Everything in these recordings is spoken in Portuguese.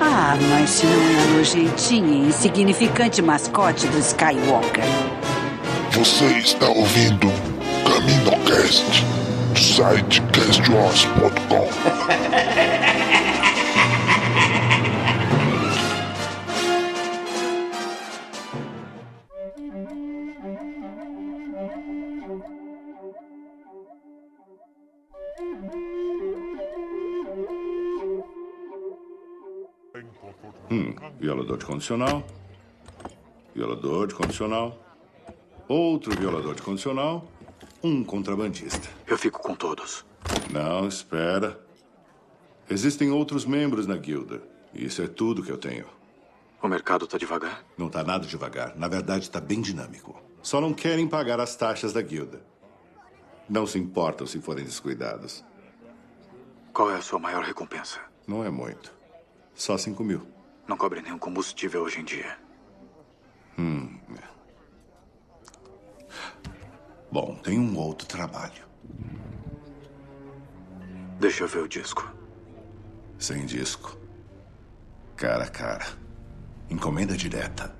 Ah, mas se não é a nojentinha e insignificante mascote do Skywalker. Você está ouvindo CaminoCast do site castwars.com. Hum, violador de condicional. Violador de condicional. Outro violador de condicional. Um contrabandista. Eu fico com todos. Não, espera. Existem outros membros na guilda. Isso é tudo que eu tenho. O mercado tá devagar? Não tá nada devagar. Na verdade, está bem dinâmico. Só não querem pagar as taxas da guilda. Não se importam se forem descuidados. Qual é a sua maior recompensa? Não é muito. Só cinco mil. Não cobre nenhum combustível hoje em dia. Hum. Bom, tem um outro trabalho. Deixa eu ver o disco. Sem disco. Cara a cara. Encomenda direta.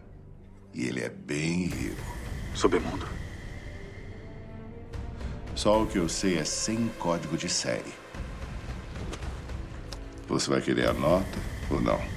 E ele é bem rico. Submundo. Só o que eu sei é sem código de série. Você vai querer a nota ou não?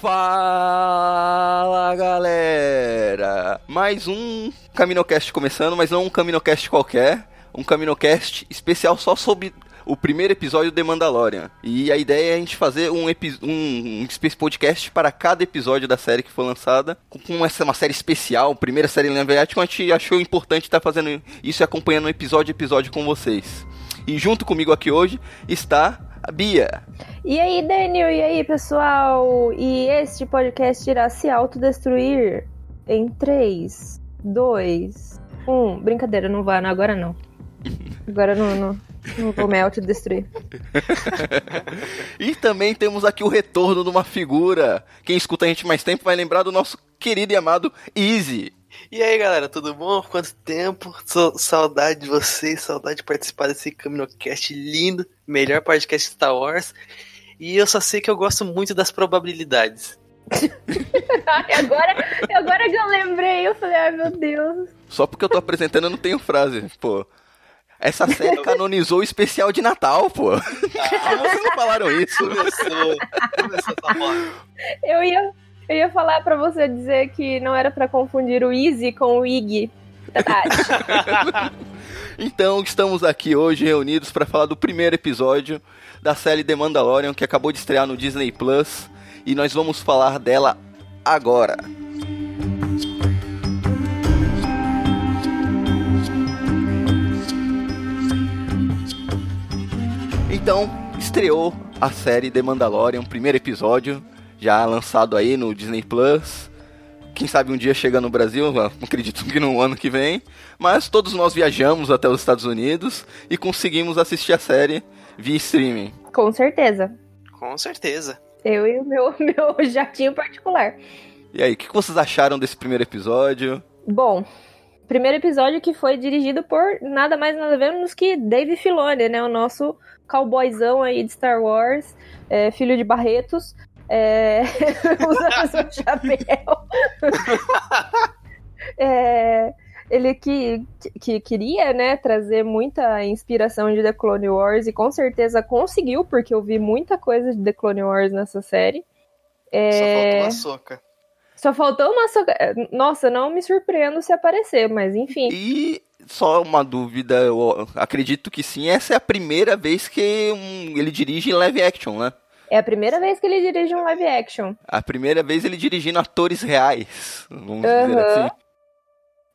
Fala galera! Mais um Caminocast começando, mas não um Caminocast qualquer, um Caminocast especial só sobre o primeiro episódio de Mandalorian. E a ideia é a gente fazer um, um, um podcast para cada episódio da série que foi lançada, com essa uma série especial, primeira série em live action, a gente achou importante estar fazendo isso e acompanhando episódio a episódio com vocês. E junto comigo aqui hoje está a Bia. E aí, Daniel? E aí, pessoal? E este podcast irá se autodestruir em 3, 2, 1. Brincadeira, não vai, não, agora não. Agora não, não, não vou me autodestruir. e também temos aqui o retorno de uma figura. Quem escuta a gente mais tempo vai lembrar do nosso querido e amado Easy. E aí, galera, tudo bom? Quanto tempo? Sou saudade de vocês, saudade de participar desse CaminoCast lindo, melhor podcast Star Wars. E eu só sei que eu gosto muito das probabilidades. agora, agora que eu lembrei, eu falei, ai meu Deus. Só porque eu tô apresentando eu não tenho frase, pô. Essa série canonizou o especial de Natal, pô. Ah, Como vocês não falaram isso? Começou, começou essa moda. Eu ia, eu ia falar pra você dizer que não era pra confundir o Easy com o Iggy. então, estamos aqui hoje reunidos para falar do primeiro episódio da série The Mandalorian que acabou de estrear no Disney Plus e nós vamos falar dela agora. Então, estreou a série The Mandalorian, primeiro episódio, já lançado aí no Disney Plus. Quem sabe um dia chega no Brasil, acredito que no ano que vem. Mas todos nós viajamos até os Estados Unidos e conseguimos assistir a série via streaming. Com certeza. Com certeza. Eu e o meu, meu jatinho particular. E aí, o que vocês acharam desse primeiro episódio? Bom, primeiro episódio que foi dirigido por nada mais nada menos que Dave Filoni, né? O nosso cowboyzão aí de Star Wars, é, filho de Barretos, é, usando seu chapéu. é, ele que, que queria, né, trazer muita inspiração de The Clone Wars e com certeza conseguiu, porque eu vi muita coisa de The Clone Wars nessa série. É... Só faltou uma soca. Só faltou uma soca. Nossa, não me surpreendo se aparecer, mas enfim. E só uma dúvida, eu acredito que sim, essa é a primeira vez que um, ele dirige em live action, né? É a primeira vez que ele dirige um live action. A primeira vez ele dirigindo atores reais, vamos uhum. dizer assim.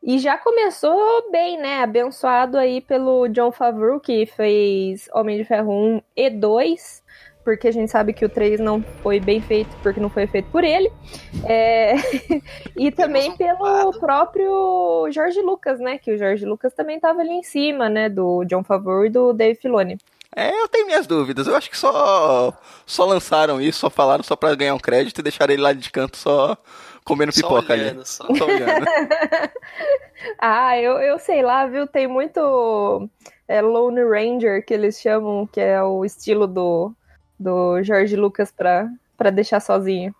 E já começou bem, né? Abençoado aí pelo John Favreau, que fez Homem de Ferro 1 e 2, porque a gente sabe que o 3 não foi bem feito, porque não foi feito por ele. É... e também pelo próprio George Lucas, né? Que o George Lucas também estava ali em cima, né? Do John Favreau e do Dave Filoni. É, eu tenho minhas dúvidas. Eu acho que só só lançaram isso, só falaram só para ganhar um crédito e deixaram ele lá de canto só comendo só pipoca olhando, ali. Só, só olhando. ah, eu, eu sei lá, viu? Tem muito é, Lone Ranger que eles chamam, que é o estilo do, do George Lucas pra, pra deixar sozinho.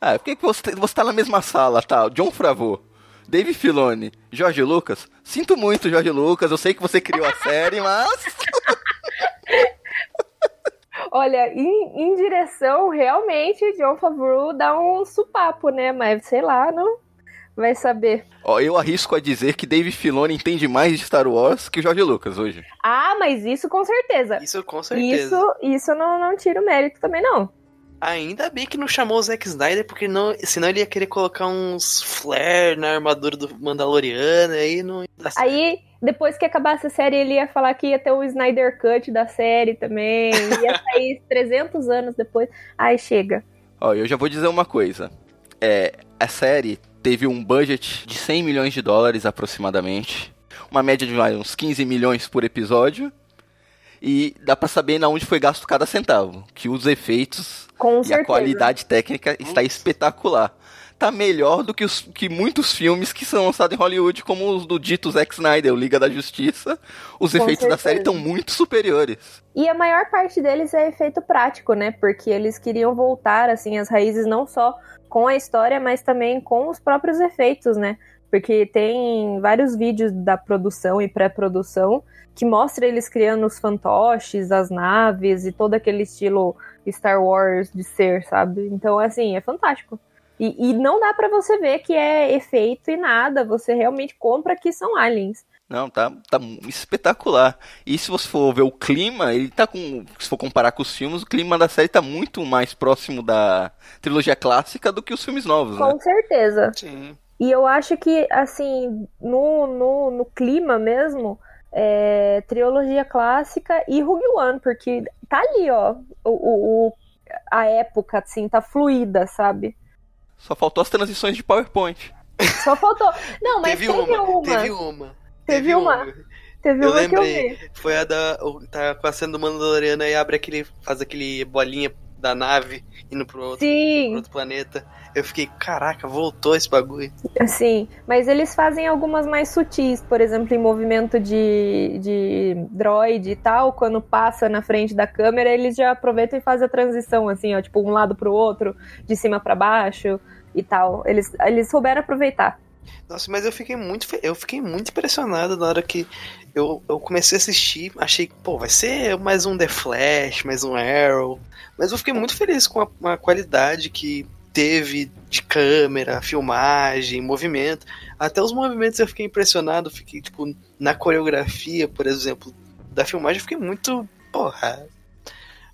Ah, por que você, você tá na mesma sala, tá? John Favreau, Dave Filoni, George Lucas. Sinto muito, George Lucas. Eu sei que você criou a série, mas. Olha, em, em direção, realmente, John Favreau dá um supapo, né? Mas sei lá, não vai saber. Ó, eu arrisco a dizer que Dave Filoni entende mais de Star Wars que o George Lucas hoje. Ah, mas isso com certeza. Isso com certeza. Isso, isso não, não tira o mérito também, não. Ainda bem que não chamou o Zack Snyder, porque não, senão ele ia querer colocar uns flare na armadura do Mandaloriano, aí não. Aí, depois que acabasse a série, ele ia falar que ia ter o Snyder Cut da série também. Ia sair 300 anos depois. Ai, chega. Ó, eu já vou dizer uma coisa. É, a série teve um budget de 100 milhões de dólares aproximadamente. Uma média de uns 15 milhões por episódio. E dá para saber na onde foi gasto cada centavo. Que os efeitos Com e certeza. a qualidade técnica está espetacular. Tá melhor do que, os, que muitos filmes que são lançados em Hollywood, como os do dito Zack Snyder, o Liga da Justiça. Os Com efeitos certeza. da série estão muito superiores. E a maior parte deles é efeito prático, né? Porque eles queriam voltar, assim, as raízes não só com a história, mas também com os próprios efeitos, né? Porque tem vários vídeos da produção e pré-produção que mostra eles criando os fantoches, as naves e todo aquele estilo Star Wars de ser, sabe? Então, assim, é fantástico. E, e não dá para você ver que é efeito e nada, você realmente compra que são aliens. Não, tá, tá espetacular. E se você for ver o clima, ele tá com. Se for comparar com os filmes, o clima da série tá muito mais próximo da trilogia clássica do que os filmes novos, Com né? certeza. Sim. E eu acho que, assim, no, no, no clima mesmo, é, trilogia clássica e Rogue One, porque tá ali, ó, o, o, o- a época, assim, tá fluida, sabe? Só faltou as transições de PowerPoint. Só faltou. Não, mas teve, teve, uma, uma. teve uma. Teve uma. Teve Eu uma que eu lembrei, vi. foi a da. o- Tá com a cena do Mandaloriano e abre aquele. faz aquele bolinha da nave indo pro outro, pro outro planeta. Eu fiquei, caraca, voltou esse bagulho. sim. Mas eles fazem algumas mais sutis, por exemplo, em movimento de, de droid e tal, quando passa na frente da câmera, eles já aproveitam e fazem a transição, assim, ó, tipo, um lado pro outro, de cima pra baixo e tal. Eles, eles souberam aproveitar. Nossa, mas eu fiquei muito, eu fiquei muito impressionado na hora que eu, eu comecei a assistir. Achei que, pô, vai ser mais um The Flash, mais um Arrow. Mas eu fiquei muito feliz com a, a qualidade que teve de câmera, filmagem, movimento. Até os movimentos eu fiquei impressionado. Fiquei, tipo, na coreografia, por exemplo, da filmagem, eu fiquei muito, porra.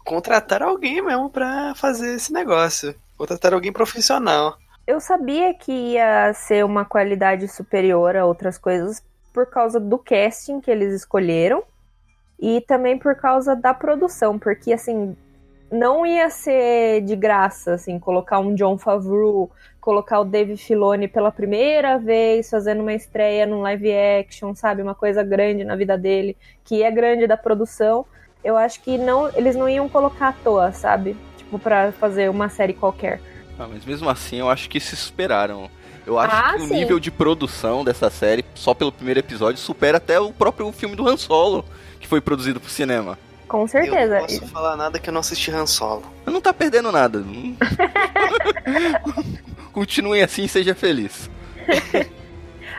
Contratar alguém mesmo pra fazer esse negócio. Contratar alguém profissional. Eu sabia que ia ser uma qualidade superior a outras coisas por causa do casting que eles escolheram e também por causa da produção, porque assim, não ia ser de graça, assim, colocar um John Favreau, colocar o Dave Filoni pela primeira vez fazendo uma estreia num live action, sabe, uma coisa grande na vida dele, que é grande da produção. Eu acho que não, eles não iam colocar à toa, sabe? Tipo, pra fazer uma série qualquer. Ah, mas mesmo assim, eu acho que se superaram. Eu acho Ah, que o sim. nível de produção dessa série, só pelo primeiro episódio, supera até o próprio filme do Han Solo, que foi produzido pro cinema. Com certeza. Eu não posso falar nada que eu não assisti Han Solo. Não tá perdendo nada. Continue assim e seja feliz.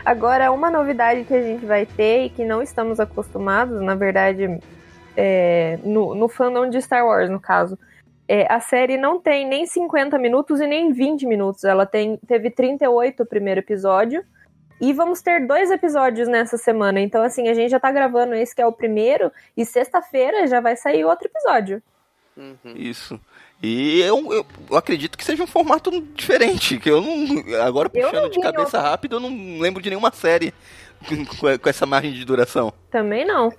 Agora, uma novidade que a gente vai ter e que não estamos acostumados, na verdade, é, no, no fandom de Star Wars, no caso, é, a série não tem nem 50 minutos e nem 20 minutos. Ela tem, teve 38 o primeiro episódio. E vamos ter dois episódios nessa semana. Então, assim, a gente já tá gravando esse que é o primeiro. E sexta-feira já vai sair outro episódio. Uhum. Isso. E eu, eu, eu, acredito que seja um formato diferente. Que eu não. Agora puxando de cabeça rápido, eu não lembro de nenhuma série com, com essa margem de duração. Também não.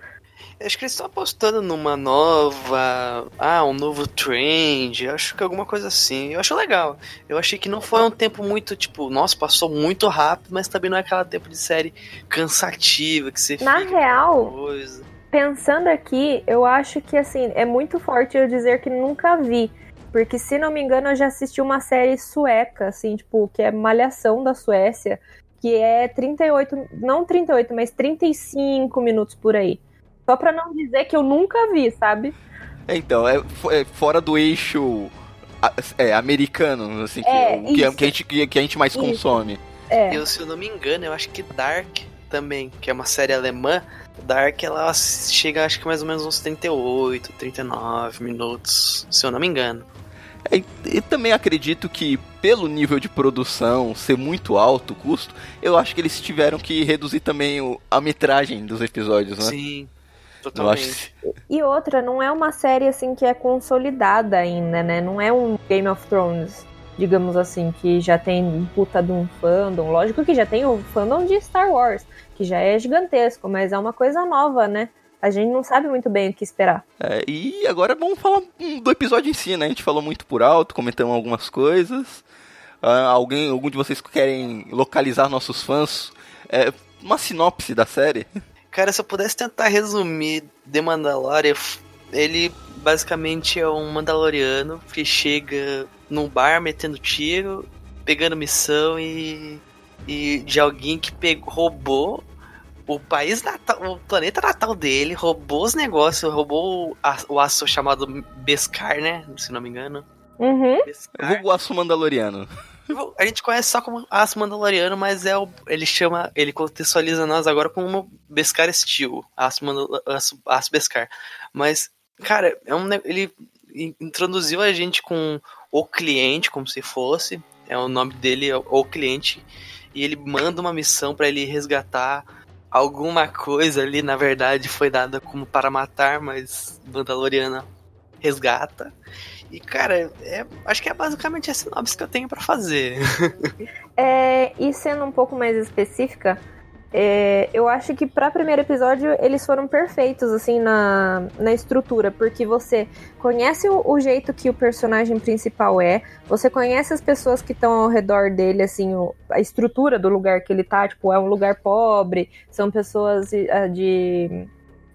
Acho que eles estão apostando numa nova. Ah, um novo trend. Acho que alguma coisa assim. Eu acho legal. Eu achei que não foi um tempo muito, tipo, nossa, passou muito rápido, mas também não é aquela tempo de série cansativa que você Na real, coisa. pensando aqui, eu acho que assim, é muito forte eu dizer que nunca vi. Porque, se não me engano, eu já assisti uma série sueca, assim, tipo, que é Malhação da Suécia, que é 38, não 38, mas 35 minutos por aí. Só pra não dizer que eu nunca vi, sabe? Então, é, é fora do eixo é, americano, assim, é, que, que, a gente, que a gente mais isso. consome. É. Eu, se eu não me engano, eu acho que Dark também, que é uma série alemã, Dark ela chega acho que mais ou menos uns 38, 39 minutos, se eu não me engano. É, e também acredito que, pelo nível de produção ser muito alto o custo, eu acho que eles tiveram que reduzir também o, a metragem dos episódios, né? Sim. Totalmente. E outra, não é uma série assim que é consolidada ainda, né? Não é um Game of Thrones, digamos assim, que já tem um puta de um fandom. Lógico que já tem o fandom de Star Wars, que já é gigantesco, mas é uma coisa nova, né? A gente não sabe muito bem o que esperar. É, e agora vamos falar do episódio em si, né? A gente falou muito por alto, comentamos algumas coisas. Uh, alguém, algum de vocês querem localizar nossos fãs? É, uma sinopse da série? Cara, se eu pudesse tentar resumir The Mandalorian, ele basicamente é um Mandaloriano que chega num bar metendo tiro, pegando missão e, e de alguém que pegou, roubou o país natal, o planeta natal dele, roubou os negócios, roubou o aço chamado Beskar, né? Se não me engano. Uhum. O aço mandaloriano. A gente conhece só como aço mandaloriano, mas é o, ele chama, ele contextualiza nós agora como Beskar Steel, aço, mandal, aço, aço Beskar. Mas, cara, é um, ele introduziu a gente com o cliente, como se fosse, é o nome dele, é o cliente, e ele manda uma missão para ele resgatar alguma coisa ali, na verdade, foi dada como para matar, mas Mandaloriana resgata. E, cara, é, acho que é basicamente a sinopse que eu tenho para fazer. é, e sendo um pouco mais específica, é, eu acho que para primeiro episódio eles foram perfeitos, assim, na, na estrutura, porque você conhece o, o jeito que o personagem principal é, você conhece as pessoas que estão ao redor dele, assim, o, a estrutura do lugar que ele tá, tipo, é um lugar pobre, são pessoas de, de,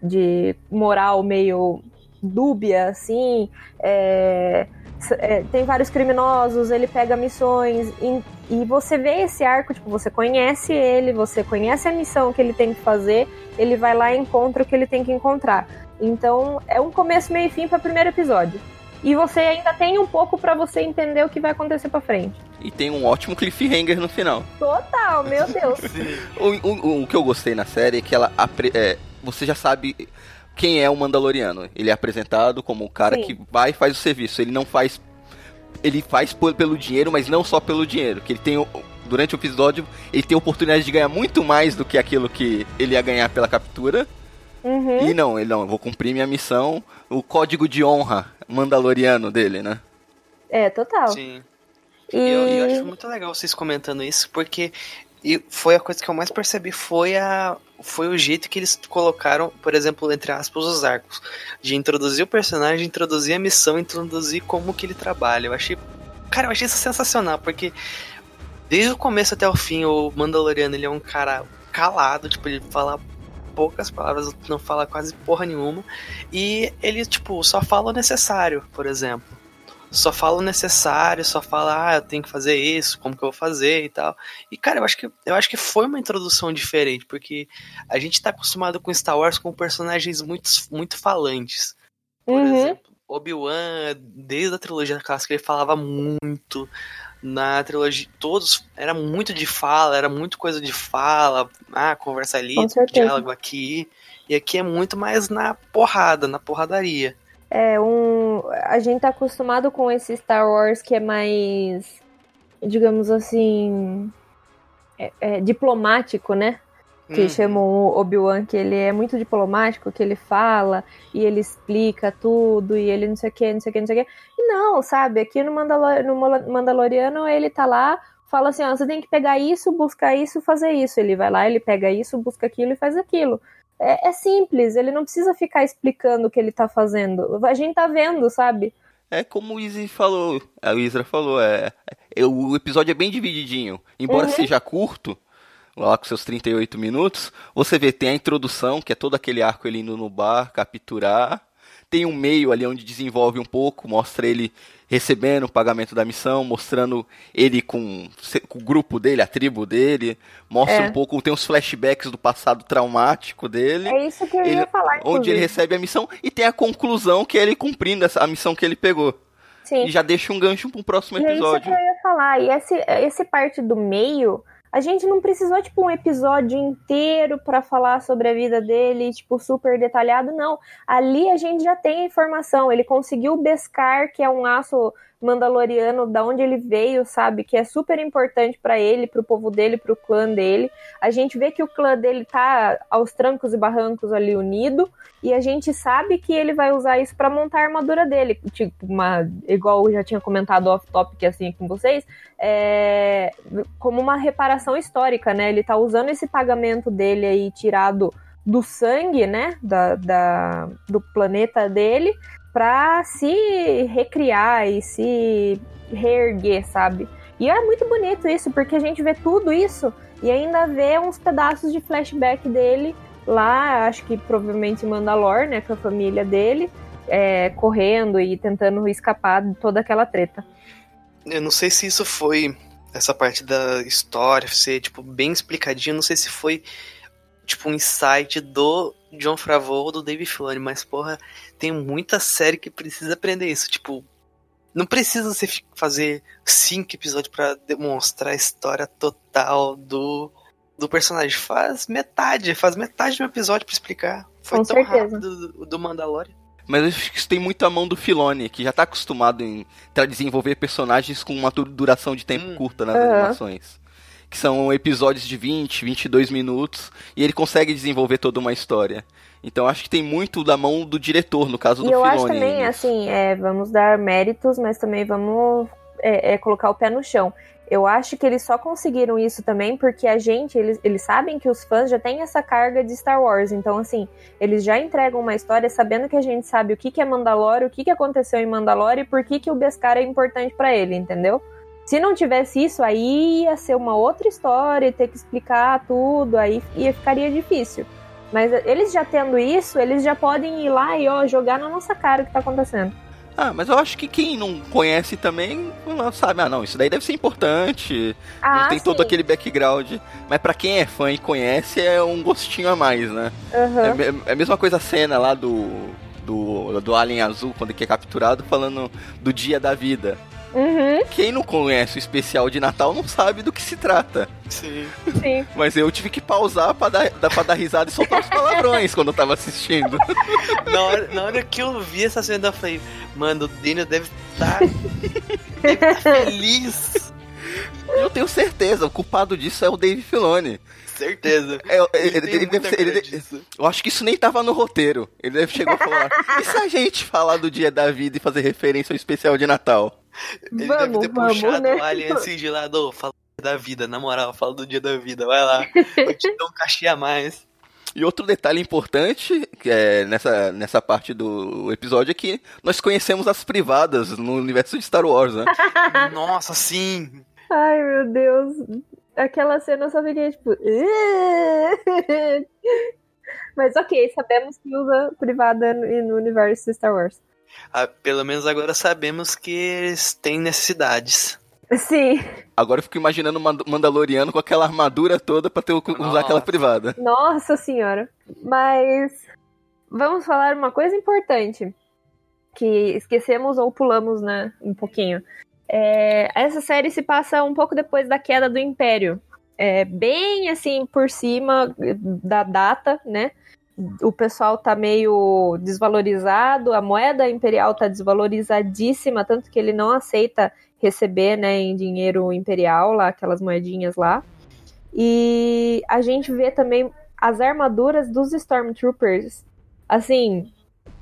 de moral meio dúbia, assim. É, é, tem vários criminosos, ele pega missões. E, e, você vê esse arco, tipo, você conhece ele, você conhece a missão que ele tem que fazer, ele vai lá e encontra o que ele tem que encontrar. Então é um começo, meio e fim para o primeiro episódio. E você ainda tem um pouco para você entender o que vai acontecer para frente. E tem um ótimo cliffhanger no final. Total, meu Deus. o, o, o, que eu gostei na série é que ela é, você já sabe quem é o Mandaloriano. Ele é apresentado como o cara Sim. que vai e faz o serviço. Ele não faz. Ele faz pelo dinheiro, mas não só pelo dinheiro. Que ele tem. Durante o episódio, ele tem a oportunidade de ganhar muito mais do que aquilo que ele ia ganhar pela captura. Uhum. E não, ele não, eu vou cumprir minha missão. O código de honra mandaloriano dele, né? É, total. Sim. E... Eu, eu acho muito legal vocês comentando isso, porque e foi a coisa que eu mais percebi foi a foi o jeito que eles colocaram, por exemplo, entre aspas, os arcos. De introduzir o personagem, introduzir a missão, introduzir como que ele trabalha. Eu achei. Cara, eu achei isso sensacional, porque desde o começo até o fim, o Mandaloriano ele é um cara calado, tipo, ele fala poucas palavras, não fala quase porra nenhuma. E ele, tipo, só fala o necessário, por exemplo só fala o necessário, só fala, ah, eu tenho que fazer isso, como que eu vou fazer e tal. E, cara, eu acho que, eu acho que foi uma introdução diferente, porque a gente tá acostumado com Star Wars com personagens muito, muito falantes. Por uhum. exemplo, Obi-Wan, desde a trilogia clássica, ele falava muito. Na trilogia, todos era muito de fala, era muito coisa de fala, ah, conversa ali, diálogo aqui. E aqui é muito mais na porrada, na porradaria. É, um. A gente tá acostumado com esse Star Wars que é mais. digamos assim. É, é diplomático, né? que uhum. chamam o Obi-Wan, que ele é muito diplomático, que ele fala e ele explica tudo e ele não sei o que, não sei o que, não sei o que. E não, sabe? Aqui no, Mandalor no Mandaloriano ele tá lá, fala assim: ó, você tem que pegar isso, buscar isso, fazer isso. Ele vai lá, ele pega isso, busca aquilo e faz aquilo. É, é simples, ele não precisa ficar explicando o que ele tá fazendo. A gente tá vendo, sabe? É como o Izzy falou, a Isra falou, é, é, o episódio é bem divididinho. Embora uhum. seja curto, lá com seus 38 minutos, você vê, tem a introdução, que é todo aquele arco ele indo no bar, capturar. Tem um meio ali onde desenvolve um pouco, mostra ele recebendo o pagamento da missão, mostrando ele com, com o grupo dele, a tribo dele, mostra é. um pouco, tem uns flashbacks do passado traumático dele. É isso que eu ele, ia falar. Inclusive. Onde ele recebe a missão e tem a conclusão que é ele cumprindo essa, a missão que ele pegou. Sim. E já deixa um gancho para um próximo episódio. É isso que eu ia falar. E esse, esse parte do meio a gente não precisou, tipo, um episódio inteiro para falar sobre a vida dele, tipo, super detalhado, não. Ali a gente já tem a informação. Ele conseguiu Beskar, que é um aço mandaloriano, da onde ele veio, sabe? Que é super importante para ele, para o povo dele, para o clã dele. A gente vê que o clã dele tá aos trancos e barrancos ali unido, e a gente sabe que ele vai usar isso para montar a armadura dele. Tipo, uma, igual eu já tinha comentado off-topic assim com vocês, é, como uma reparação histórica, né? Ele tá usando esse pagamento dele aí tirado do sangue, né, da, da do planeta dele, para se recriar e se reerguer, sabe? E é muito bonito isso, porque a gente vê tudo isso e ainda vê uns pedaços de flashback dele lá, acho que provavelmente em Mandalor, né, com a família dele, é, correndo e tentando escapar de toda aquela treta. Eu não sei se isso foi essa parte da história ser tipo bem explicadinho, não sei se foi tipo um insight do John Favreau ou do Dave Filoni, mas porra, tem muita série que precisa aprender isso, tipo, não precisa você fazer cinco episódios para demonstrar a história total do do personagem. Faz metade, faz metade de um episódio para explicar. Foi Com tão certeza. rápido do, do Mandalorian. Mas eu acho que isso tem muito a mão do Filoni, que já tá acostumado em desenvolver personagens com uma duração de tempo hum. curta nas uhum. animações. Que são episódios de 20, 22 minutos, e ele consegue desenvolver toda uma história. Então acho que tem muito da mão do diretor, no caso do e eu Filoni. Eu acho também, assim, é, vamos dar méritos, mas também vamos é, é, colocar o pé no chão. Eu acho que eles só conseguiram isso também porque a gente, eles, eles sabem que os fãs já têm essa carga de Star Wars. Então, assim, eles já entregam uma história sabendo que a gente sabe o que, que é Mandalore, o que, que aconteceu em Mandalore e por que, que o Beskar é importante para ele, entendeu? Se não tivesse isso, aí ia ser uma outra história, ter que explicar tudo, aí ia, ficaria difícil. Mas eles já tendo isso, eles já podem ir lá e ó, jogar na nossa cara o que tá acontecendo. Ah, mas eu acho que quem não conhece também não sabe, ah, não, isso daí deve ser importante. Ah, não tem sim. todo aquele background. Mas para quem é fã e conhece, é um gostinho a mais, né? Uhum. É, é, a mesma coisa a cena lá do, do, do Alien Azul, quando ele é capturado, falando do dia da vida. Uhum. Quem não conhece o especial de Natal não sabe do que se trata. Sim. Sim. Mas eu tive que pausar pra dar, pra dar risada e soltar os palavrões quando eu tava assistindo. Na hora, na hora que eu vi essa cena, eu falei, mano, o Daniel deve estar tá, deve tá feliz. Eu tenho certeza, o culpado disso é o Dave Filoni. Certeza. É, ele, ele, ele deve, ele, eu acho que isso nem tava no roteiro. Ele deve chegar e falar: e se a gente falar do dia da vida e fazer referência ao especial de Natal? Ele vamos, deve ter vamos, puxado né? o Alien assim de lado, fala da vida, na moral, fala do dia da vida, vai lá, eu te dou um cachê a mais. E outro detalhe importante é, nessa, nessa parte do episódio é que nós conhecemos as privadas no universo de Star Wars, né? Nossa, sim! Ai, meu Deus. Aquela cena eu só fiquei tipo. Mas ok, sabemos que usa privada no universo de Star Wars. Ah, pelo menos agora sabemos que eles têm necessidades. Sim. Agora eu fico imaginando o Mandaloriano com aquela armadura toda pra ter, usar Nossa. aquela privada. Nossa senhora. Mas vamos falar uma coisa importante que esquecemos ou pulamos, né, um pouquinho. É, essa série se passa um pouco depois da queda do Império. É, bem assim por cima da data, né? O pessoal tá meio desvalorizado, a moeda imperial tá desvalorizadíssima, tanto que ele não aceita receber, né, em dinheiro imperial lá, aquelas moedinhas lá. E a gente vê também as armaduras dos Stormtroopers, assim,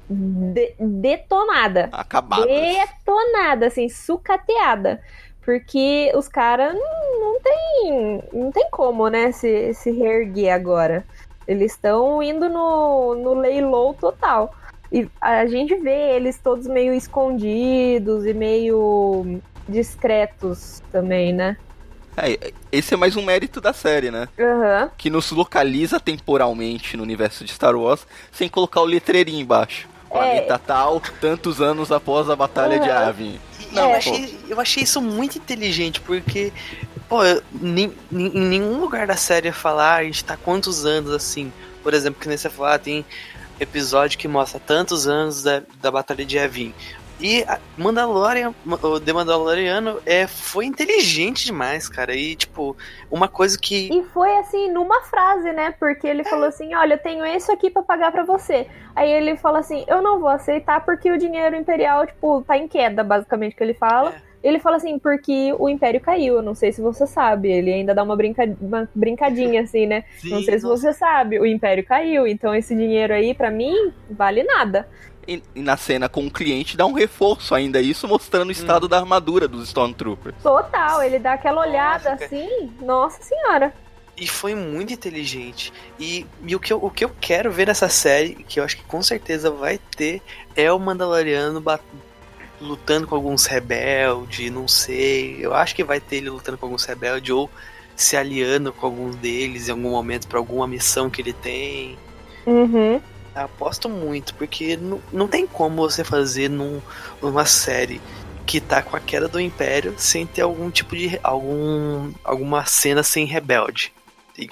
de detonada. Acabada. Detonada, assim, sucateada. Porque os caras não, não tem, não tem como, né, se, se reerguer agora. Eles estão indo no, no leilão total. E a gente vê eles todos meio escondidos e meio discretos também, né? É, esse é mais um mérito da série, né? Uhum. Que nos localiza temporalmente no universo de Star Wars sem colocar o letreirinho embaixo. Planeta é. tal, tantos anos após a Batalha uhum. de Avin. Não, é. eu, achei, eu achei isso muito inteligente, porque, pô, em, em nenhum lugar da série falar a gente tá quantos anos assim. Por exemplo, que nem você falar, tem episódio que mostra tantos anos da, da Batalha de Avin. E Mandalorian, o The Mandaloriano é, foi inteligente demais, cara. E, tipo, uma coisa que. E foi assim, numa frase, né? Porque ele é. falou assim: olha, eu tenho isso aqui para pagar para você. Aí ele fala assim: eu não vou aceitar porque o dinheiro imperial, tipo, tá em queda, basicamente, que ele fala. É. Ele fala assim, porque o Império caiu, eu não sei se você sabe. Ele ainda dá uma, brinca... uma brincadinha assim, né? Sim, não sei se nossa. você sabe, o Império caiu, então esse dinheiro aí, para mim, vale nada. E, e, na cena com o cliente dá um reforço ainda, isso mostrando o estado hum. da armadura dos Stormtroopers. Total, ele dá aquela olhada nossa, assim, nossa senhora. E foi muito inteligente. E, e, o, que eu, o que eu quero ver nessa série, que eu acho que com certeza vai ter, é o Mandaloriano lutando com alguns rebeldes, não sei. Eu acho que vai ter ele lutando com alguns rebeldes ou se aliando com alguns deles em algum momento para alguma missão que ele tem. Uhum. Aposto muito, porque não, não tem como você fazer num, numa série que tá com a queda do Império sem ter algum tipo de. algum alguma cena sem rebelde.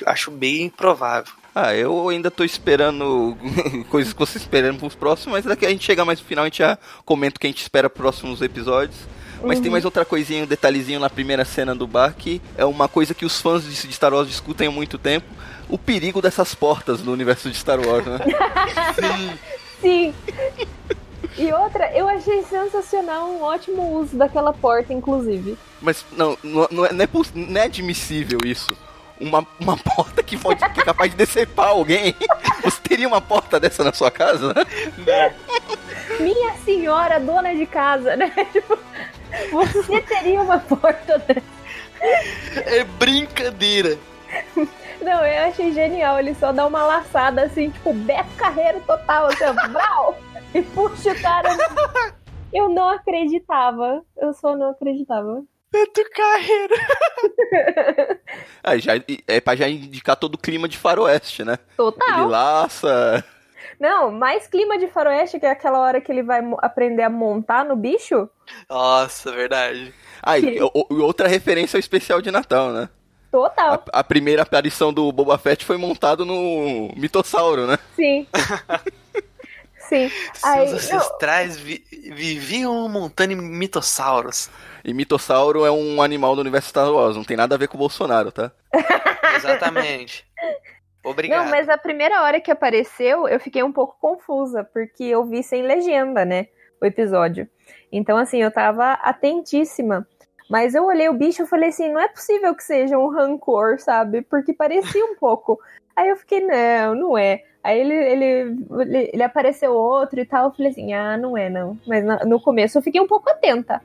acho bem improvável. Ah, eu ainda tô esperando coisas que você esperando pros próximos, mas daqui a gente chegar mais no final, a gente já comenta o que a gente espera pros próximos episódios. Mas uhum. tem mais outra coisinha, um detalhezinho na primeira cena do bar que é uma coisa que os fãs de Star Wars discutem há muito tempo. O perigo dessas portas no universo de Star Wars, né? Sim. Sim. E outra, eu achei sensacional um ótimo uso daquela porta, inclusive. Mas não, não, não, é, não, é, não é admissível isso uma, uma porta que, pode, que é capaz de decepar alguém. Você teria uma porta dessa na sua casa? Não. Minha senhora, dona de casa, né? Tipo, você teria uma porta dessa. É brincadeira. Não, eu achei genial. Ele só dá uma laçada assim, tipo, Beto Carreiro total, assim, brau, e puxa o cara. Eu não acreditava. Eu só não acreditava. Beto Carreiro. ah, já, é pra já indicar todo o clima de faroeste, né? Total. Ele laça. Não, mais clima de faroeste que é aquela hora que ele vai aprender a montar no bicho. Nossa, verdade. Ah, e, outra referência ao especial de Natal, né? Total. A, a, primeira aparição do Boba Fett foi montado no mitossauro, né? Sim. Sim. Seus ancestrais vi, viviam montando mitossauros. E mitossauro é um animal do universo Star Wars, não tem nada a ver com o Bolsonaro, tá? Exatamente. Obrigado. Não, mas a primeira hora que apareceu, eu fiquei um pouco confusa, porque eu vi sem legenda, né? O episódio. Então, assim, eu tava atentíssima. Mas eu olhei o bicho e falei assim: não é possível que seja um rancor, sabe? Porque parecia um pouco. Aí eu fiquei: não, não é. Aí ele, ele, ele apareceu outro e tal. Eu falei assim: ah, não é, não. Mas no começo eu fiquei um pouco atenta.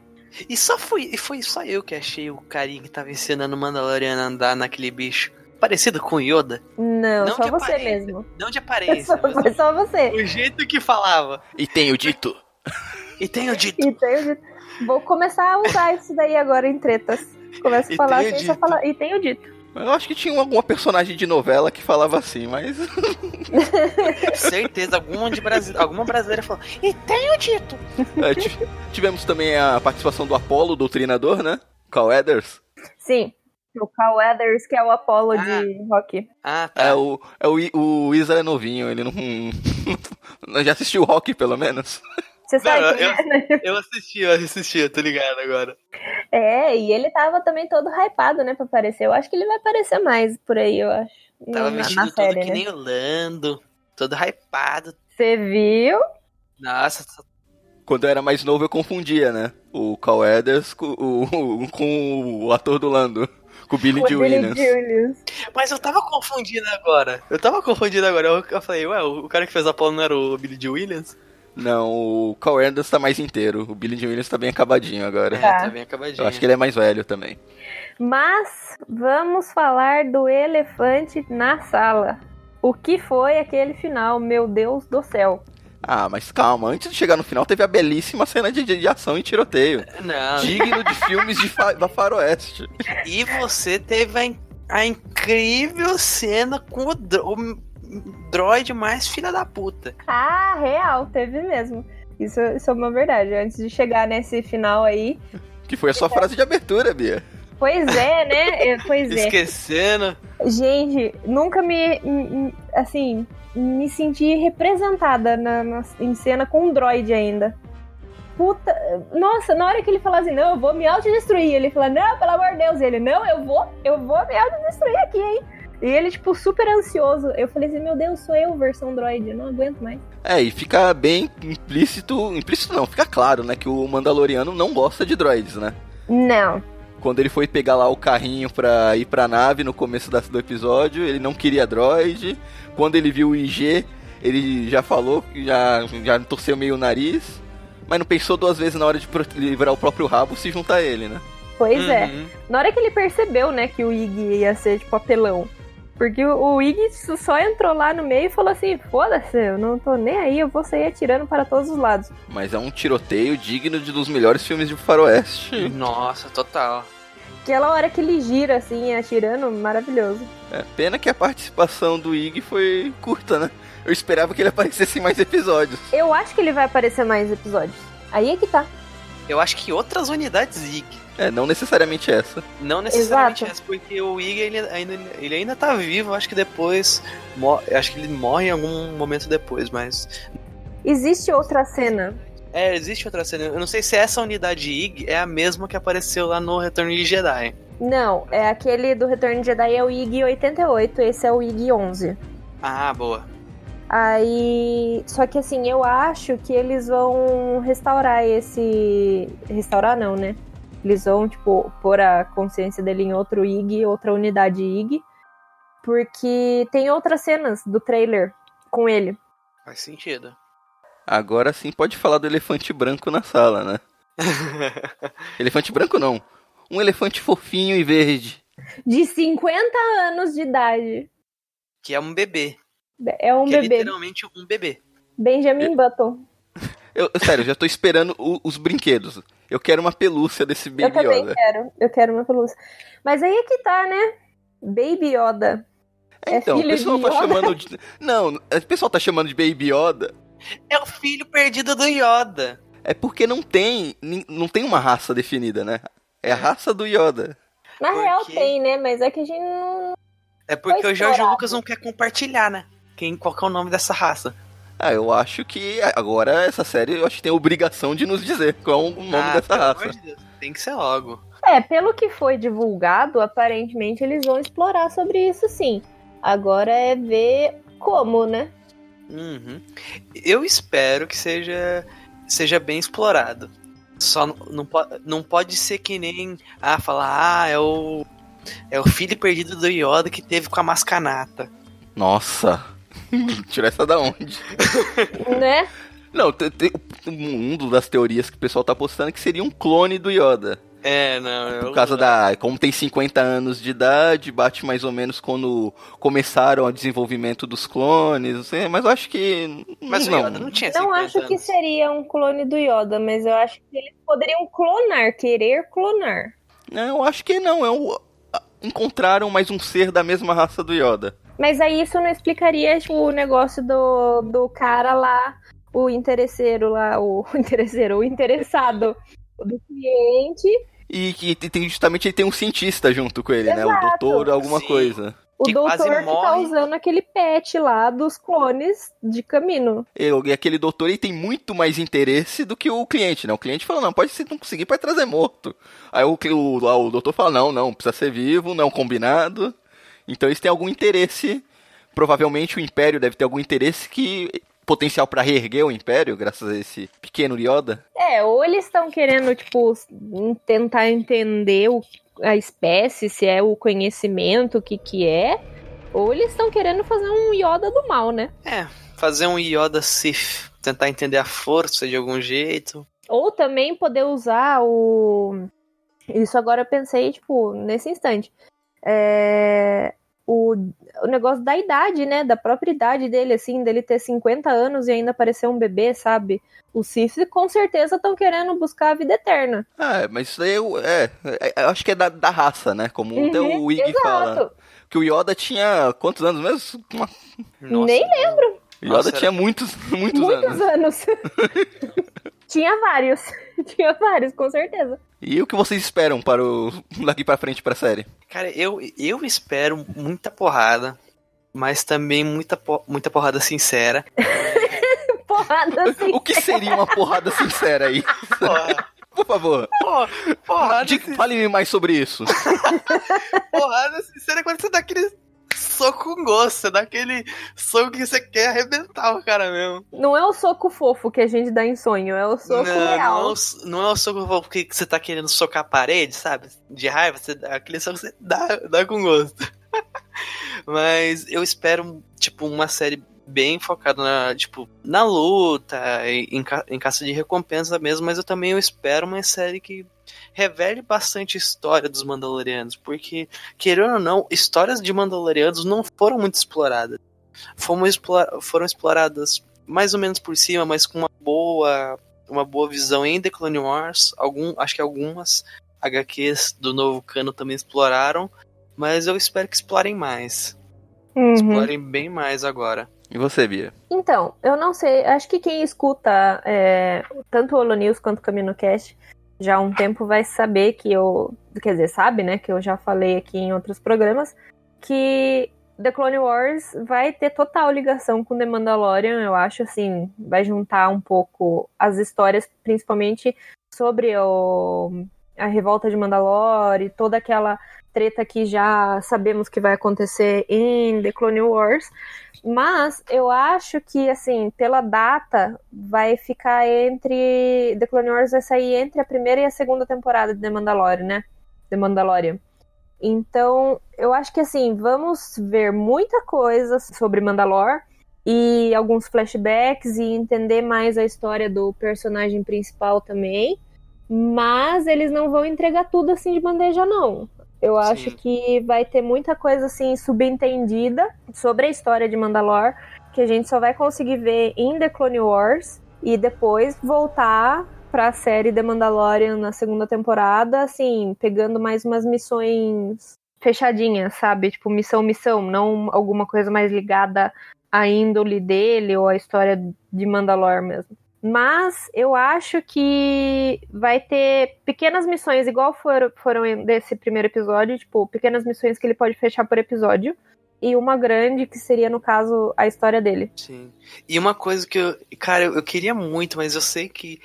E só fui, e foi só eu que achei o carinha que tava ensinando o Mandalorian a andar naquele bicho. Parecido com Yoda? Não, não só você aparência, mesmo. Não de aparência. Só, foi só você. O jeito que falava. E tenho dito. e tenho dito. E tenho dito. Vou começar a usar isso daí agora em tretas. Começo a falar assim, só falar. E tenho dito. Eu acho que tinha alguma personagem de novela que falava assim, mas. Certeza, alguma, de Brasi... alguma brasileira falou. E tenho dito! É, tivemos também a participação do Apollo, do treinador, né? Carl Eders. Sim. O Carl Weathers, que é o Apollo ah. de rock. Ah, tá. É, o, é o, o Isa é novinho, ele não. Já assistiu o rock, pelo menos? Você sabe não, eu, é, né? eu assisti, eu assisti, eu tô ligado agora. É, e ele tava também todo hypado, né, pra aparecer. Eu acho que ele vai aparecer mais por aí, eu acho. Tava na, vestido na todo série, que né? nem o Lando, todo hypado. Você viu? Nossa, Quando eu era mais novo, eu confundia, né? O Carl Eders com o, com o ator do Lando. Com o Billy Billy Williams. Julius. Mas eu tava confundindo agora. Eu tava confundindo agora. Eu, eu falei, ué, o cara que fez a Apollo não era o Billy Dee Williams? Não, o Carl Eders tá mais inteiro. O Billy Dee Williams tá bem acabadinho agora. É, Tá. bem acabadinho. Eu acho que ele é mais velho também. Mas vamos falar do elefante na sala. O que foi aquele final, meu Deus do céu? Ah, mas calma, antes de chegar no final teve a belíssima cena de, de ação e tiroteio. Não. Digno de filmes de fa da faroeste. E você teve a, in- a incrível cena com o, o droid mais filha da puta. Ah, real, teve mesmo. Isso, isso é uma verdade. Antes de chegar nesse final aí. Que foi a sua frase de abertura, Bia. Pois é, né? É, Pois é. Esquecendo. Gente, nunca me. me- Assim, me senti representada na, na- em cena com um droid ainda. Puta. Nossa, na hora que ele fala assim, não, eu vou me autodestruir. Ele fala, não, pelo amor de Deus. Ele, não, eu vou, eu vou me autodestruir aqui, hein? E ele, tipo, super ansioso. Eu falei assim, meu Deus, sou eu, versão droid. Eu não aguento mais. É, e fica bem implícito. Implícito não, fica claro, né? Que o Mandaloriano não gosta de droids, né? Não. Quando ele foi pegar lá o carrinho pra ir pra nave no começo do episódio, ele não queria droid. Quando ele viu o IG, ele já falou, já, já torceu meio o nariz. Mas não pensou duas vezes na hora de livrar o próprio rabo se juntar a ele, né? Pois é. Uhum. Na hora que ele percebeu, né, que o Ig ia ser, tipo, apelão. Porque o o Ig só entrou lá no meio e falou assim: foda-se, eu não tô nem aí, eu vou sair atirando para todos os lados. Mas é um tiroteio digno de dos melhores filmes de faroeste. Nossa, total. Aquela hora que ele gira, assim, atirando, maravilhoso. É, pena que a participação do Ig foi curta, né? Eu esperava que ele aparecesse em mais episódios. Eu acho que ele vai aparecer mais episódios. Aí é que tá. Eu acho que outras unidades IG. É, não necessariamente essa. Não necessariamente Exato. essa, porque o Ig ele ainda, ele ainda tá vivo. Acho que depois. Acho que ele morre em algum momento depois, mas. Existe outra cena. É, existe outra cena. Eu não sei se essa unidade IG é a mesma que apareceu lá no Retorno de Jedi. Não, é aquele do Retorno de Jedi, é o Ig 88, esse é o Ig 11. Ah, boa. Aí. Só que assim, eu acho que eles vão restaurar esse. Restaurar não, né? Eles vão, tipo, pôr a consciência dele em outro IG, outra unidade IG. Porque tem outras cenas do trailer com ele. Faz sentido. Agora sim pode falar do elefante branco na sala, né? elefante branco não. Um elefante fofinho e verde. De 50 anos de idade. que é um bebê. É um que é bebê. literalmente um bebê. Benjamin Button. Eu, sério, eu já tô esperando o- os brinquedos. Eu quero uma pelúcia desse Eu Baby também Yoda. quero. Eu quero uma pelúcia. Mas aí é que tá, né? Baby Yoda. É Então, o filho pessoal de tá Yoda? chamando de. Não, o pessoal tá chamando de Baby Yoda. É o filho perdido do Yoda. É porque não tem. Não tem uma raça definida, né? É a raça do Yoda. Na real Porque- tem, né? Mas é que a gente não. É porque o explorado. Lucas não quer compartilhar, né? Quem, qual que é o nome dessa raça? Ah, eu acho que agora essa série eu acho que tem a obrigação de nos dizer qual é o nome ah, dessa raça. de Deus, tem que ser logo. É, pelo que foi divulgado, aparentemente eles vão explorar sobre isso sim. Agora é ver como, né? Uhum. Eu espero que seja, seja bem explorado. Só não, não, po- não pode ser que nem ah, falar, ah, é o é o filho perdido do Yoda que teve com a mascanata. Nossa. Tirar essa da onde? né? Não, tem, tem um das teorias que o pessoal tá postando é que seria um clone do Yoda. É, não. eu- Por causa da. Como tem 50 anos de idade, bate mais ou menos quando começaram o desenvolvimento dos clones, não sei, mas eu acho que. Mas o não. Yoda não tinha Não 50 acho que anos. seria um clone do Yoda, mas eu acho que eles poderiam clonar, querer clonar. Não, eu acho que não. É um, encontraram mais um ser da mesma raça do Yoda. Mas aí isso não explicaria tipo, o negócio do, do cara lá, o interesseiro lá, o, o interesseiro, o interessado do cliente. E que tem, justamente ele tem um cientista junto com ele, né? O Exato. doutor alguma Sim. coisa. O que doutor quase que tá morre. usando aquele pet lá dos clones de Camino. Eu- E aquele doutor ele tem muito mais interesse do que o cliente, né? O cliente fala, não, pode se não conseguir, pode trazer morto. Aí o, o, o doutor fala, não, não, precisa ser vivo, não combinado. Então eles têm algum interesse. Provavelmente o Império deve ter algum interesse que. potencial pra reerguer o Império, graças a esse pequeno Yoda. É, ou eles estão querendo, tipo, tentar entender o- a espécie, se é o conhecimento, o que que é. Ou eles estão querendo fazer um Yoda do mal, né? É, fazer um Yoda Sith, tentar entender a força de algum jeito. Ou também poder usar o. Isso agora eu pensei, tipo, nesse instante. É... O, o negócio da idade, né? Da própria idade dele, assim, dele ter 50 anos e ainda parecer um bebê, sabe? Os Sith com certeza estão querendo buscar a vida eterna. Ah, mas isso daí eu, é, é, eu acho que é da, da raça, né? Como até Uhum, o Ig exato. fala. Que o Yoda tinha quantos anos mesmo? Uma- Nossa, Nem lembro. O Yoda Nossa, tinha era- muitos, muitos, Muitos anos. anos. Tinha vários. Tinha vários, com certeza. E o que vocês esperam para o daqui pra frente pra série? Cara, eu, eu espero muita porrada, mas também muita, po- muita porrada sincera. Porrada assim. O que seria uma porrada sincera aí? Porra, Por favor, porra, porrada, diga- fale-me mais sobre isso. porrada sincera é quando você dá aquele soco com gosto, você dá aquele soco que você quer arrebentar o cara mesmo. Não é o soco fofo que a gente dá em sonho, é o soco não, não, é real. o, não é o soco porque você tá querendo socar a parede, sabe? De raiva, você aquele soco que você dá, dá com gosto. Mas eu espero, tipo, uma série bem focada na, tipo, na luta, em, ca- em caça de recompensa mesmo, mas eu também eu espero uma série que revele bastante a história dos Mandalorianos, porque, querendo ou não, histórias de Mandalorianos não foram muito exploradas. Foram, explora- foram exploradas mais ou menos por cima, mas com uma boa uma boa visão em The Clone Wars. Algum, acho que algumas HQs do novo cano também exploraram, mas eu espero que explorem mais. Uhum. Explorem bem mais agora. E você, Bia? Então, eu não sei, acho que quem escuta é, tanto o Holo News quanto o CaminoCast já há um tempo vai saber que eu, quer dizer, sabe, né, que eu já falei aqui em outros programas, que The Clone Wars vai ter total ligação com The Mandalorian, eu acho, assim, vai juntar um pouco as histórias, principalmente sobre o, a revolta de Mandalore, toda aquela treta que já sabemos que vai acontecer em The Clone Wars, mas eu acho que, assim, pela data, vai ficar entre. The Clone Wars vai sair entre a primeira e a segunda temporada de The Mandalorian, né? The Mandalorian. Então, eu acho que, assim, vamos ver muita coisa sobre Mandalore e alguns flashbacks e entender mais a história do personagem principal também. Mas eles não vão entregar tudo assim de bandeja, não. Eu acho Sim. que vai ter muita coisa assim subentendida sobre a história de Mandalore que a gente só vai conseguir ver em The Clone Wars e depois voltar pra série The Mandalorian na segunda temporada, assim, pegando mais umas missões fechadinhas, sabe? Tipo, missão, missão, não alguma coisa mais ligada à índole dele ou à história de Mandalore mesmo. Mas eu acho que vai ter pequenas missões, igual foram, foram desse primeiro episódio, tipo, pequenas missões que ele pode fechar por episódio. E uma grande, que seria, no caso, a história dele. Sim. E uma coisa que eu. Cara, eu, queria muito, mas eu sei que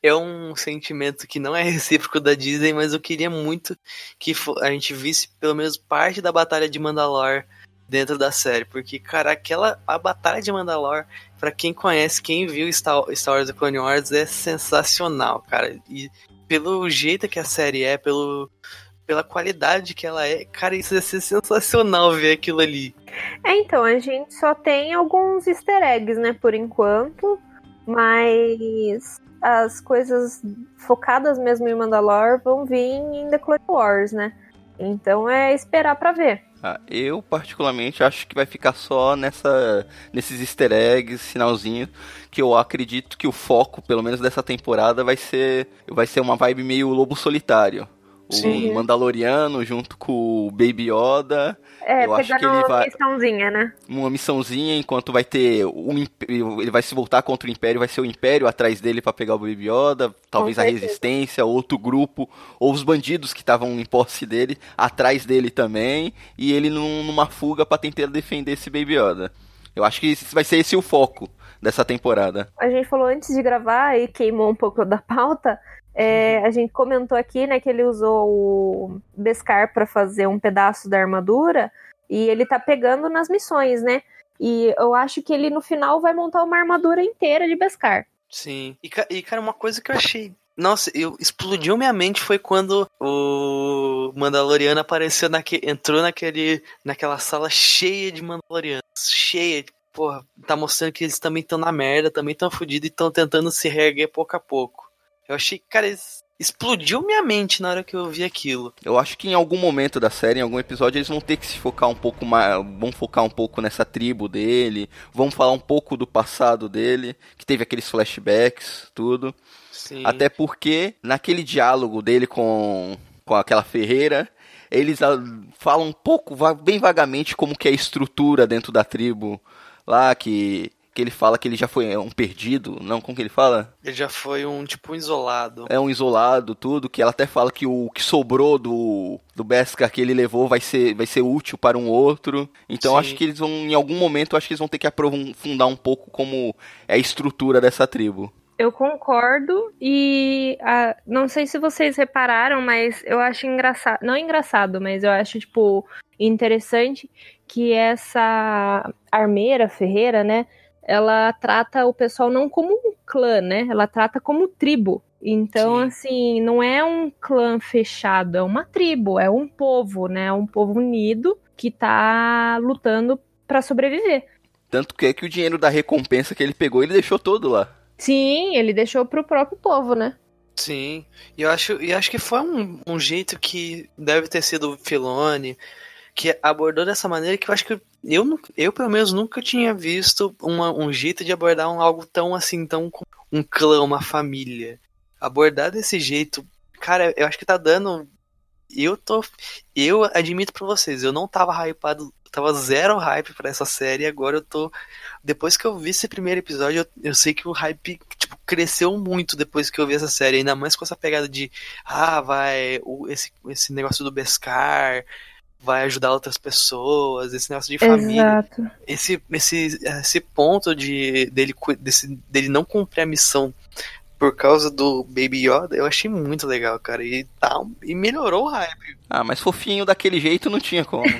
é um sentimento que não é recíproco da Disney, mas eu queria muito que a gente visse pelo menos parte da Batalha de Mandalore dentro da série. Porque, cara, aquela. A Batalha de Mandalore, pra quem conhece, quem viu Star, Star Wars The Clone Wars, é sensacional, cara. E pelo jeito que a série é, pelo. Pela qualidade que ela é, cara, isso ia ser sensacional ver aquilo ali. É, então, a gente só tem alguns easter eggs, né, por enquanto. Mas as coisas focadas mesmo em Mandalore vão vir em The Clone Wars, né? Então é esperar pra ver. Ah, eu particularmente acho que vai ficar só nessa nesses easter eggs, sinalzinhos, que eu acredito que o foco, pelo menos dessa temporada, vai ser vai ser uma vibe meio lobo solitário. O Mandaloriano junto com o Baby Yoda. É, eu acho que ele uma vai missãozinha, né? uma missãozinha enquanto vai ter imp- ele vai se voltar contra o Império, vai ser o Império atrás dele pra pegar o Baby Yoda, talvez a. Resistência, outro grupo ou os bandidos que estavam em posse dele atrás dele também e ele num- numa fuga pra tentar defender esse Baby Yoda. Eu acho que vai ser esse o foco dessa temporada. A gente falou antes de gravar e queimou um pouco da pauta. É, a gente comentou aqui, né, que ele usou o Beskar pra fazer um pedaço da armadura e ele tá pegando nas missões, né? E eu acho que ele no final vai montar uma armadura inteira de Beskar. Sim. E, e, cara, uma coisa que eu achei. Nossa, eu, explodiu minha mente foi quando o Mandaloriano apareceu naque, entrou naquele, naquela sala cheia de Mandalorianos. Cheia, de- porra, tá mostrando que eles também estão na merda, também estão fodidos e estão tentando se reerguer pouco a pouco. Eu achei, cara, explodiu minha mente na hora que eu vi aquilo. Eu acho que em algum momento da série, em algum episódio, eles vão ter que se focar um pouco mais. Vão focar um pouco nessa tribo dele. Vão falar um pouco do passado dele. Que teve aqueles flashbacks, tudo. Sim. Até porque naquele diálogo dele com, com aquela ferreira. Eles ah, falam um pouco, bem vagamente, como que é a estrutura dentro da tribo. Lá que. Que ele fala que ele já foi um perdido. Não, como que ele fala? Ele já foi um tipo um isolado. é um isolado, tudo, que ela até fala que o que sobrou do, do Beskar que ele levou vai ser, vai ser útil para um outro. Então Sim. acho que eles vão, em algum momento, acho que eles vão ter que aprofundar um pouco como é a estrutura dessa tribo. Eu concordo e ah, não sei se vocês repararam, mas eu acho engraçado, não engraçado, mas eu acho tipo interessante que essa armeira ferreira, né? Ela trata o pessoal não como um clã, né? Ela trata como tribo. Então, Sim. assim, não é um clã fechado, é uma tribo, é um povo, né? É um povo unido que tá lutando pra sobreviver. Tanto que é que o dinheiro da recompensa que ele pegou, ele deixou todo lá. Sim, ele deixou pro próprio povo, né? Sim, e eu acho, e acho que foi um, um jeito que deve ter sido o Filone, que abordou dessa maneira que eu acho que eu, eu pelo menos nunca tinha visto uma- um jeito de abordar um, algo tão assim, tão um clã, uma família. Abordar desse jeito, cara, eu acho que tá dando. Eu tô. Eu admito pra vocês, eu não tava hypado, tava zero hype pra essa série, agora eu tô. Depois que eu vi esse primeiro episódio, eu, eu sei que o hype tipo, cresceu muito depois que eu vi essa série, ainda mais com essa pegada de ah, vai, esse, esse negócio do Beskar vai ajudar outras pessoas, esse negócio de família. Exato. Esse, esse, esse ponto de dele, desse, dele não cumprir a missão por causa do Baby Yoda, eu achei muito legal, cara. E, tá, e melhorou o hype. Ah, mas fofinho daquele jeito não tinha como.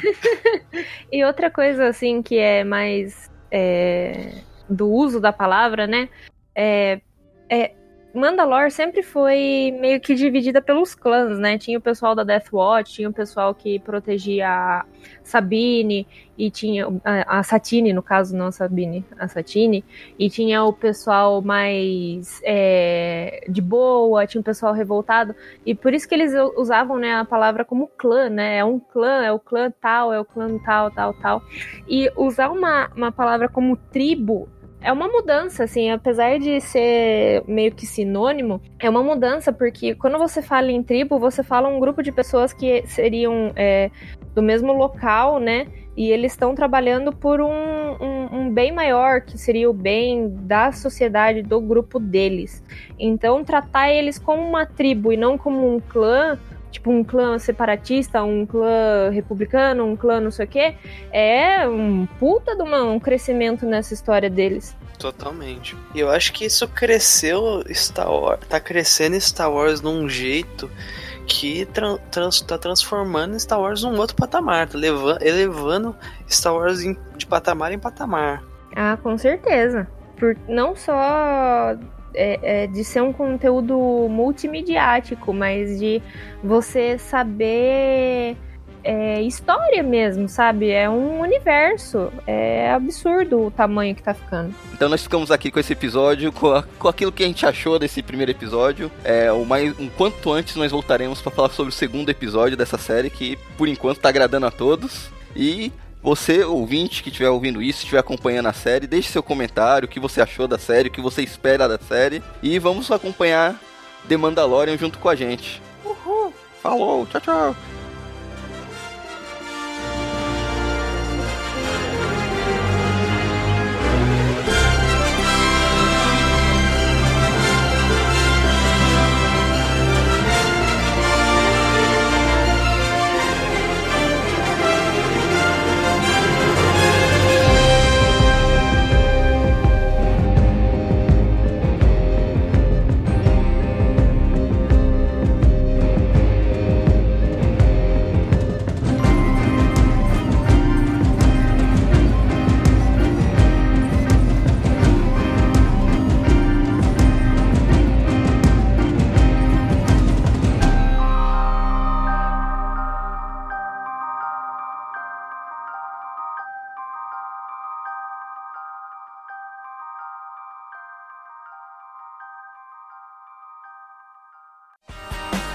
E outra coisa, assim, que é mais é, do uso da palavra, né? É, é, Mandalore sempre foi meio que dividida pelos clãs, né? Tinha o pessoal da Death Watch, tinha o pessoal que protegia a Sabine, e tinha a, a Satine, no caso, não a Sabine, a Satine, e tinha o pessoal mais é, de boa, tinha o pessoal revoltado, e por isso que eles usavam né, a palavra como clã, né? É um clã, é o clã tal, é o clã tal, tal, tal. E usar uma, uma palavra como tribo é uma mudança, assim, apesar de ser meio que sinônimo, é uma mudança, porque quando você fala em tribo, você fala um grupo de pessoas que seriam é, do mesmo local, né? E eles estão trabalhando por um, um, um bem maior, que seria o bem da sociedade, do grupo deles. Então, tratar eles como uma tribo e não como um clã, tipo um clã separatista, um clã republicano, um clã não sei o quê, é um puta de uma- um crescimento nessa história deles. Totalmente. E eu acho que isso cresceu Star Wars. Tá crescendo Star Wars num jeito que tran trans- tá transformando Star Wars num outro patamar. Tá leva elevando Star Wars de patamar em patamar. Ah, com certeza. Por, não só é, é, de ser um conteúdo multimediático, mas de você saber é, história mesmo, sabe? É um universo. É absurdo o tamanho que tá ficando. Então nós ficamos aqui com esse episódio, com, a- com aquilo que a gente achou desse primeiro episódio. É, o mais, um quanto antes nós voltaremos para falar sobre o segundo episódio dessa série, que por enquanto tá agradando a todos. E você, ouvinte, que estiver ouvindo isso, estiver acompanhando a série, deixe seu comentário, o que você achou da série, o que você espera da série. E vamos acompanhar The Mandalorian junto com a gente. Uhul! Falou, tchau, tchau.